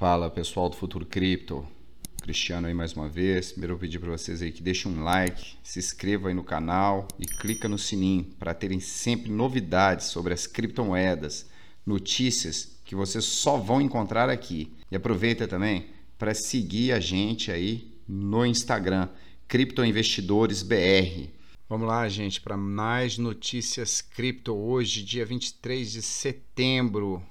Fala pessoal do Futuro Cripto, Cristiano aí mais uma vez. Primeiro eu pedir para vocês aí que deixem um like, se inscrevam aí no canal e clica no sininho para terem sempre novidades sobre as criptomoedas, notícias que vocês só vão encontrar aqui. E aproveita também para seguir a gente aí no Instagram, Criptoinvestidores BR. Vamos lá, gente, para mais notícias cripto hoje, dia 23 de setembro.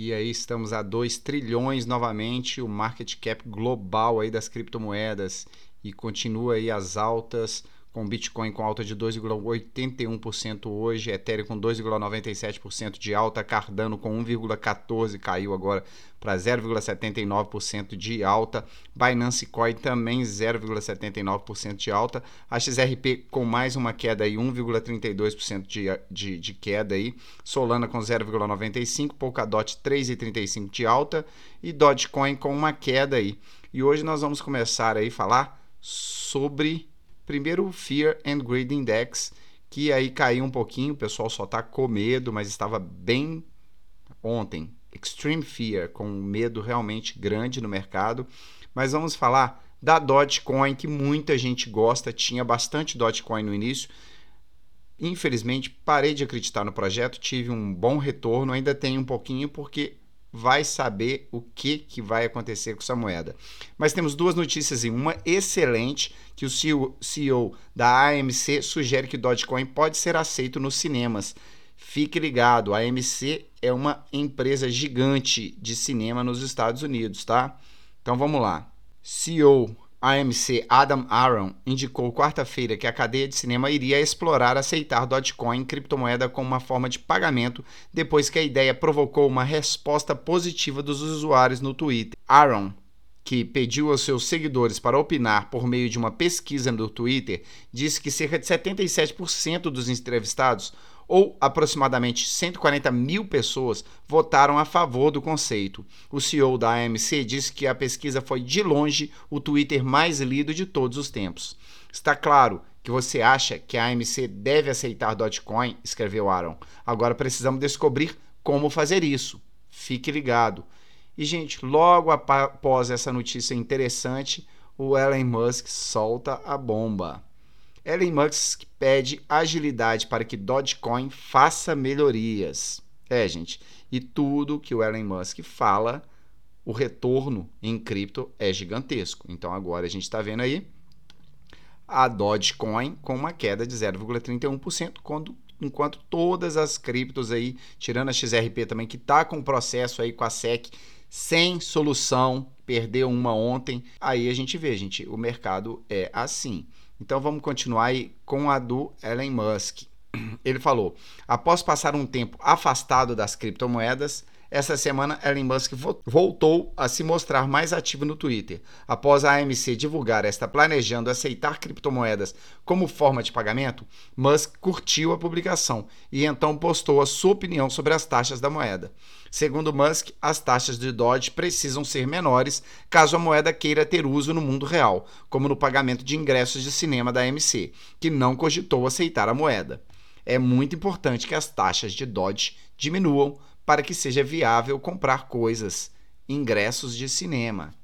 E aí estamos a 2 trilhões novamente, o market cap global aí das criptomoedas. E continua aí as altas com Bitcoin com alta de 2,81% hoje, Ethereum com 2,97% de alta, Cardano com 1,14% caiu agora para 0,79% de alta, Binance Coin também 0,79% de alta, a XRP com mais uma queda aí, 1,32% de, de, de queda aí, Solana com 0,95%, Polkadot 3,35% de alta e Dogecoin com uma queda aí. E hoje nós vamos começar aí falar sobre Primeiro, o Fear and Greed Index, que aí caiu um pouquinho, o pessoal só está com medo, mas estava bem ontem. Extreme Fear, com medo realmente grande no mercado. Mas vamos falar da Dogecoin, que muita gente gosta, tinha bastante Dogecoin no início. Infelizmente, parei de acreditar no projeto, tive um bom retorno, ainda tenho um pouquinho, porque vai saber o que, que vai acontecer com essa moeda. Mas temos duas notícias em uma excelente, que o CEO, CEO da AMC sugere que Dogecoin pode ser aceito nos cinemas. Fique ligado, a AMC é uma empresa gigante de cinema nos Estados Unidos, tá? Então vamos lá. CEO AMC Adam Aaron indicou quarta-feira que a cadeia de cinema iria explorar aceitar Dogecoin, criptomoeda, como uma forma de pagamento, depois que a ideia provocou uma resposta positiva dos usuários no Twitter. Aaron, que pediu aos seus seguidores para opinar por meio de uma pesquisa no Twitter, disse que cerca de 77% dos entrevistados ou aproximadamente 140 mil pessoas votaram a favor do conceito. O CEO da AMC disse que a pesquisa foi de longe o Twitter mais lido de todos os tempos. Está claro que você acha que a AMC deve aceitar Dogecoin, escreveu Aaron. Agora precisamos descobrir como fazer isso. Fique ligado. E, gente, logo após essa notícia interessante, o Elon Musk solta a bomba. Elon Musk pede agilidade para que Dogecoin faça melhorias. É, gente, e tudo que o Elon Musk fala, o retorno em cripto é gigantesco. Então agora a gente está vendo aí a Dogecoin com uma queda de 0,31%, quando enquanto todas as criptos aí, tirando a XRP também, que está com processo aí com a SEC sem solução, perdeu uma ontem, aí a gente vê, gente, o mercado é assim. Então vamos continuar aí com a do Elon Musk. Ele falou: após passar um tempo afastado das criptomoedas, essa semana Elon Musk voltou a se mostrar mais ativo no Twitter. Após a AMC divulgar esta planejando aceitar criptomoedas como forma de pagamento, Musk curtiu a publicação e então postou a sua opinião sobre as taxas da moeda. Segundo Musk, as taxas de Doge precisam ser menores caso a moeda queira ter uso no mundo real, como no pagamento de ingressos de cinema da AMC, que não cogitou aceitar a moeda. É muito importante que as taxas de Doge diminuam para que seja viável comprar coisas, ingressos de cinema.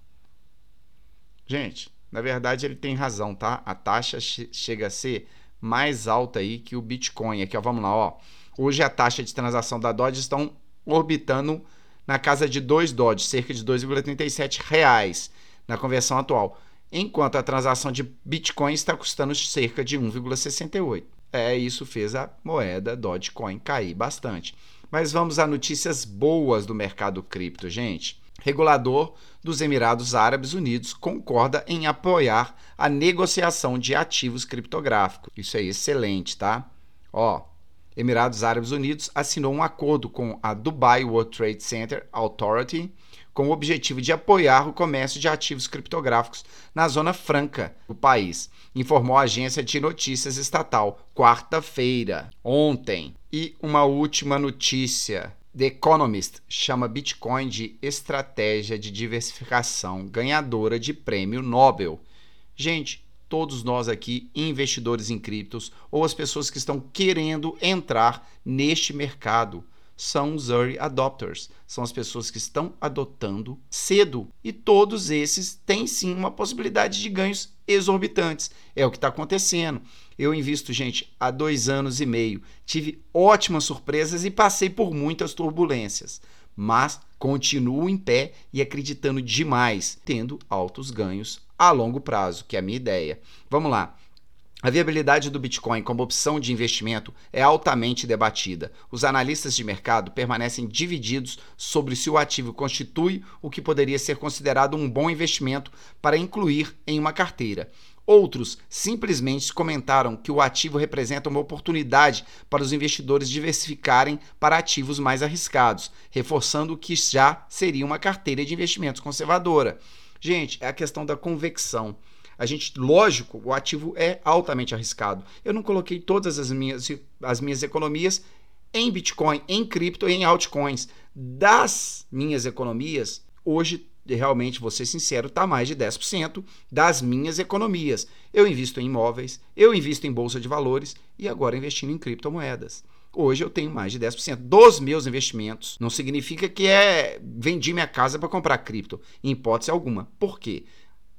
Gente, na verdade ele tem razão, tá? A taxa chega a ser mais alta aí que o Bitcoin. Aqui, ó, vamos lá, ó. Hoje a taxa de transação da Doge estão orbitando na casa de 2 Dodge, cerca de 2,37 reais na conversão atual, enquanto a transação de Bitcoin está custando cerca de 1,68. É, isso fez a moeda Dogecoin cair bastante. Mas vamos a notícias boas do mercado cripto, gente. Regulador dos Emirados Árabes Unidos concorda em apoiar a negociação de ativos criptográficos. Isso é excelente, tá? Ó, Emirados Árabes Unidos assinou um acordo com a Dubai World Trade Center Authority com o objetivo de apoiar o comércio de ativos criptográficos na zona franca do país, informou a agência de notícias estatal quarta-feira, ontem. E uma última notícia. The Economist chama Bitcoin de estratégia de diversificação ganhadora de prêmio Nobel. Gente, todos nós aqui, investidores em criptos ou as pessoas que estão querendo entrar neste mercado, são os early adopters, são as pessoas que estão adotando cedo. E todos esses têm sim uma possibilidade de ganhos exorbitantes. É o que está acontecendo. Eu invisto, gente, há dois anos e meio. Tive ótimas surpresas e passei por muitas turbulências. Mas continuo em pé e acreditando demais, tendo altos ganhos a longo prazo, que é a minha ideia. Vamos lá. A viabilidade do Bitcoin como opção de investimento é altamente debatida. Os analistas de mercado permanecem divididos sobre se o ativo constitui o que poderia ser considerado um bom investimento para incluir em uma carteira. Outros simplesmente comentaram que o ativo representa uma oportunidade para os investidores diversificarem para ativos mais arriscados, reforçando que já seria uma carteira de investimentos conservadora. Gente, é a questão da convecção. A gente, lógico, o ativo é altamente arriscado. Eu não coloquei todas as minhas, as minhas economias em Bitcoin, em cripto, em altcoins. Das minhas economias, hoje, realmente, vou ser sincero, está mais de 10% das minhas economias. Eu invisto em imóveis, eu invisto em bolsa de valores e agora investindo em criptomoedas. Hoje eu tenho mais de 10% dos meus investimentos. Não significa que é vendi minha casa para comprar cripto, em hipótese alguma. Por quê?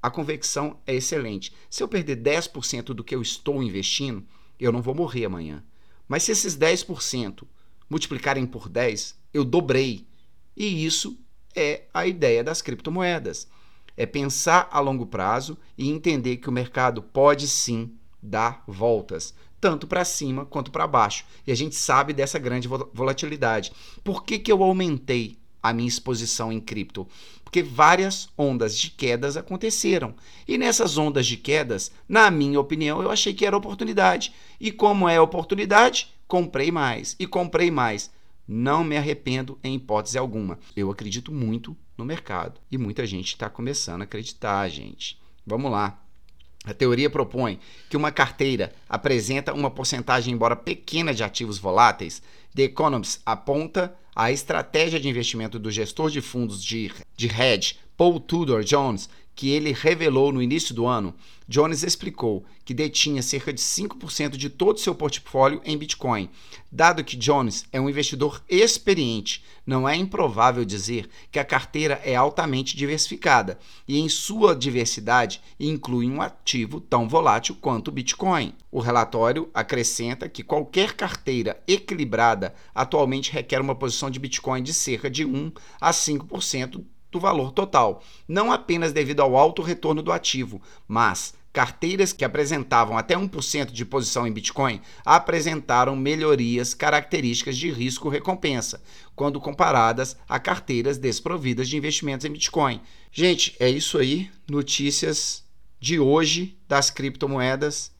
A convecção é excelente. Se eu perder 10% do que eu estou investindo, eu não vou morrer amanhã. Mas se esses 10% multiplicarem por 10, eu dobrei. E isso é a ideia das criptomoedas. É pensar a longo prazo e entender que o mercado pode sim dar voltas, tanto para cima quanto para baixo. E a gente sabe dessa grande volatilidade. Por que, que eu aumentei a minha exposição em cripto? Porque várias ondas de quedas aconteceram. E nessas ondas de quedas, na minha opinião, eu achei que era oportunidade. E como é oportunidade, comprei mais e comprei mais. Não me arrependo em hipótese alguma. Eu acredito muito no mercado e muita gente está começando a acreditar, gente. Vamos lá. A teoria propõe que uma carteira apresenta uma porcentagem, embora pequena, de ativos voláteis. The Economist aponta a estratégia de investimento do gestor de fundos de, de hedge Paul Tudor Jones que ele revelou no início do ano, Jones explicou que detinha cerca de 5% de todo seu portfólio em Bitcoin. Dado que Jones é um investidor experiente, não é improvável dizer que a carteira é altamente diversificada e, em sua diversidade, inclui um ativo tão volátil quanto o Bitcoin. O relatório acrescenta que qualquer carteira equilibrada atualmente requer uma posição de Bitcoin de cerca de 1 a 5% do valor total, não apenas devido ao alto retorno do ativo, mas carteiras que apresentavam até 1% de posição em Bitcoin apresentaram melhorias características de risco-recompensa, quando comparadas a carteiras desprovidas de investimentos em Bitcoin. Gente, é isso aí. Notícias de hoje das criptomoedas.